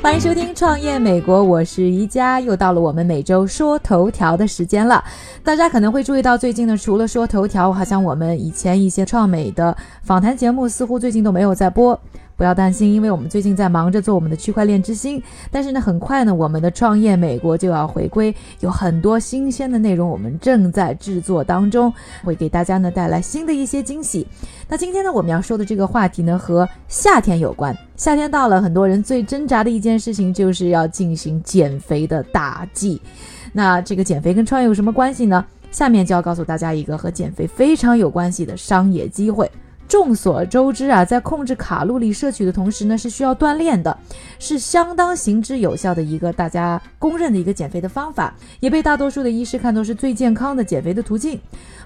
欢迎收听《创业美国》，我是宜家，又到了我们每周说头条的时间了。大家可能会注意到，最近呢，除了说头条，好像我们以前一些创美的访谈节目，似乎最近都没有在播。不要担心，因为我们最近在忙着做我们的区块链之星，但是呢，很快呢，我们的创业美国就要回归，有很多新鲜的内容，我们正在制作当中，会给大家呢带来新的一些惊喜。那今天呢，我们要说的这个话题呢，和夏天有关。夏天到了，很多人最挣扎的一件事情就是要进行减肥的大计。那这个减肥跟创业有什么关系呢？下面就要告诉大家一个和减肥非常有关系的商业机会。众所周知啊，在控制卡路里摄取的同时呢，是需要锻炼的，是相当行之有效的一个大家公认的一个减肥的方法，也被大多数的医师看作是最健康的减肥的途径。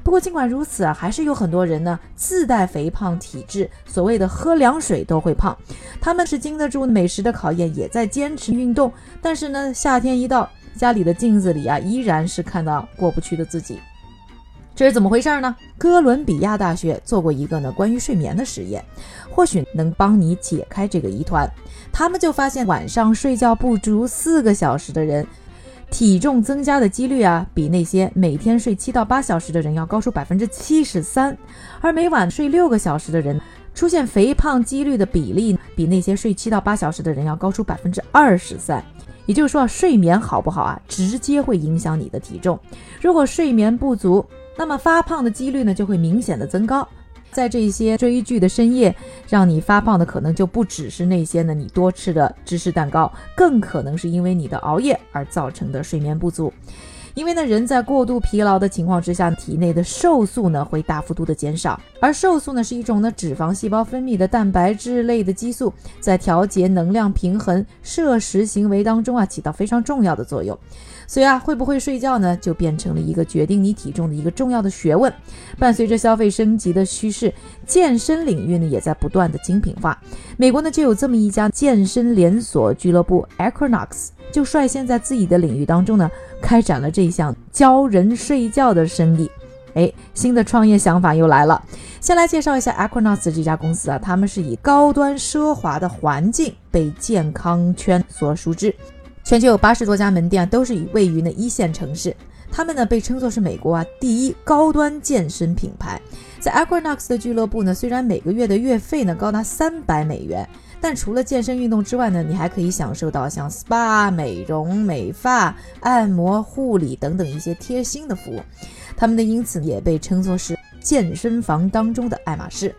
不过尽管如此啊，还是有很多人呢自带肥胖体质，所谓的喝凉水都会胖。他们是经得住美食的考验，也在坚持运动，但是呢，夏天一到，家里的镜子里啊，依然是看到过不去的自己。这是怎么回事呢？哥伦比亚大学做过一个呢关于睡眠的实验，或许能帮你解开这个疑团。他们就发现晚上睡觉不足四个小时的人，体重增加的几率啊，比那些每天睡七到八小时的人要高出百分之七十三。而每晚睡六个小时的人，出现肥胖几率的比例，比那些睡七到八小时的人要高出百分之二十三。也就是说，睡眠好不好啊，直接会影响你的体重。如果睡眠不足，那么发胖的几率呢就会明显的增高，在这些追剧的深夜，让你发胖的可能就不只是那些呢你多吃的芝士蛋糕，更可能是因为你的熬夜而造成的睡眠不足。因为呢人在过度疲劳的情况之下，体内的瘦素呢会大幅度的减少，而瘦素呢是一种呢脂肪细胞分泌的蛋白质类的激素，在调节能量平衡、摄食行为当中啊起到非常重要的作用。所以啊，会不会睡觉呢，就变成了一个决定你体重的一个重要的学问。伴随着消费升级的趋势，健身领域呢也在不断的精品化。美国呢就有这么一家健身连锁俱乐部 Equinox，就率先在自己的领域当中呢开展了这项教人睡觉的生意。哎，新的创业想法又来了。先来介绍一下 Equinox 这家公司啊，他们是以高端奢华的环境被健康圈所熟知。全球有八十多家门店，都是以位于呢一线城市。他们呢被称作是美国啊第一高端健身品牌。在 Equinox 的俱乐部呢，虽然每个月的月费呢高达三百美元，但除了健身运动之外呢，你还可以享受到像 SPA、美容美发、按摩护理等等一些贴心的服务。他们的因此也被称作是健身房当中的爱马仕。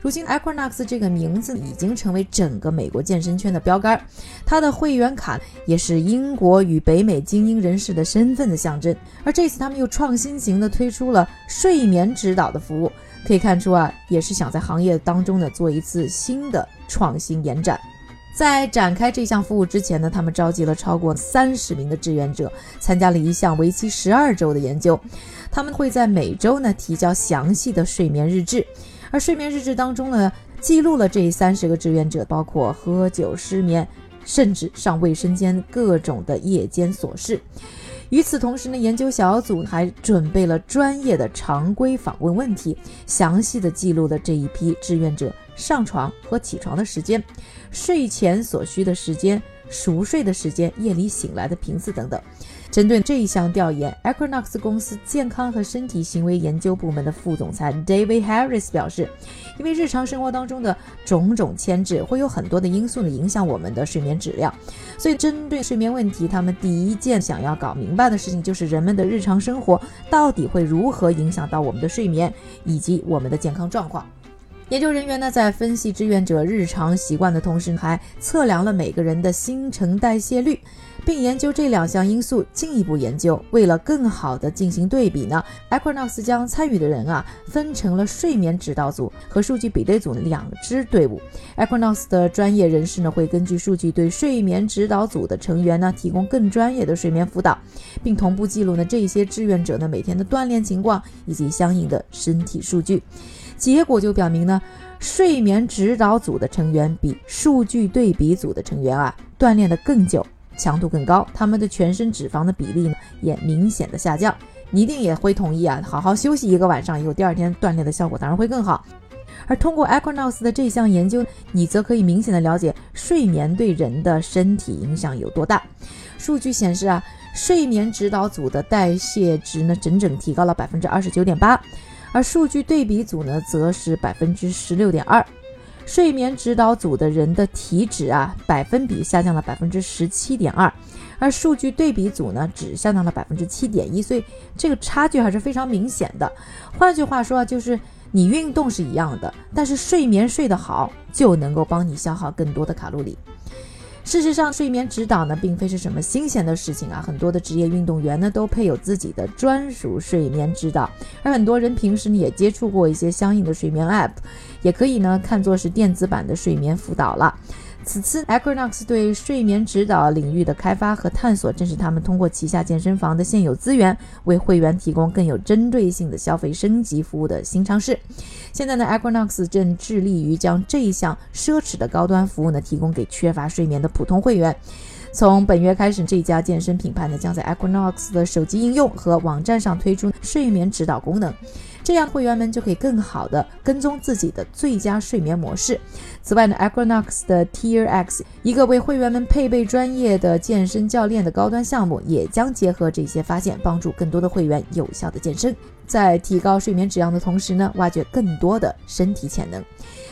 如今，Equinox 这个名字已经成为整个美国健身圈的标杆，它的会员卡也是英国与北美精英人士的身份的象征。而这次，他们又创新型的推出了睡眠指导的服务，可以看出啊，也是想在行业当中呢做一次新的创新延展。在展开这项服务之前呢，他们召集了超过三十名的志愿者，参加了一项为期十二周的研究。他们会在每周呢提交详细的睡眠日志。而睡眠日志当中呢，记录了这三十个志愿者，包括喝酒、失眠，甚至上卫生间各种的夜间琐事。与此同时呢，研究小组还准备了专业的常规访问问题，详细的记录了这一批志愿者上床和起床的时间、睡前所需的时间、熟睡的时间、夜里醒来的频次等等。针对这一项调研，Equinox 公司健康和身体行为研究部门的副总裁 David Harris 表示，因为日常生活当中的种种牵制，会有很多的因素呢影响我们的睡眠质量。所以，针对睡眠问题，他们第一件想要搞明白的事情，就是人们的日常生活到底会如何影响到我们的睡眠以及我们的健康状况。研究人员呢，在分析志愿者日常习惯的同时，还测量了每个人的新陈代谢率。并研究这两项因素进一步研究。为了更好地进行对比呢，Equinox 将参与的人啊分成了睡眠指导组和数据比对组两支队伍。Equinox 的专业人士呢会根据数据对睡眠指导组的成员呢提供更专业的睡眠辅导，并同步记录呢这些志愿者呢每天的锻炼情况以及相应的身体数据。结果就表明呢，睡眠指导组的成员比数据对比组的成员啊锻炼的更久。强度更高，他们的全身脂肪的比例呢也明显的下降。你一定也会同意啊，好好休息一个晚上以后，第二天锻炼的效果当然会更好。而通过 Equinox 的这项研究，你则可以明显的了解睡眠对人的身体影响有多大。数据显示啊，睡眠指导组的代谢值呢，整整提高了百分之二十九点八，而数据对比组呢，则是百分之十六点二。睡眠指导组的人的体脂啊，百分比下降了百分之十七点二，而数据对比组呢，只下降了百分之七点一，所以这个差距还是非常明显的。换句话说啊，就是你运动是一样的，但是睡眠睡得好，就能够帮你消耗更多的卡路里。事实上，睡眠指导呢，并非是什么新鲜的事情啊。很多的职业运动员呢，都配有自己的专属睡眠指导，而很多人平时呢，也接触过一些相应的睡眠 App，也可以呢，看作是电子版的睡眠辅导了。此次 Equinox 对睡眠指导领域的开发和探索，正是他们通过旗下健身房的现有资源，为会员提供更有针对性的消费升级服务的新尝试。现在呢，Equinox 正致力于将这一项奢侈的高端服务呢，提供给缺乏睡眠的普通会员。从本月开始，这家健身品牌呢，将在 Equinox 的手机应用和网站上推出睡眠指导功能。这样，会员们就可以更好的跟踪自己的最佳睡眠模式。此外呢，Equinox 的 Tier X，一个为会员们配备专业的健身教练的高端项目，也将结合这些发现，帮助更多的会员有效的健身，在提高睡眠质量的同时呢，挖掘更多的身体潜能。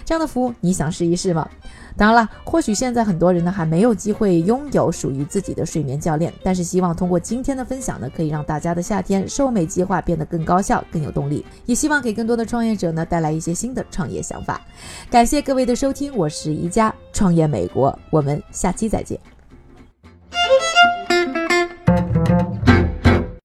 这样的服务，你想试一试吗？当然了，或许现在很多人呢还没有机会拥有属于自己的睡眠教练，但是希望通过今天的分享呢，可以让大家的夏天瘦美计划变得更高效、更有动力，也希望给更多的创业者呢带来一些新的创业想法。感谢各位的收听，我是宜家创业美国，我们下期再见。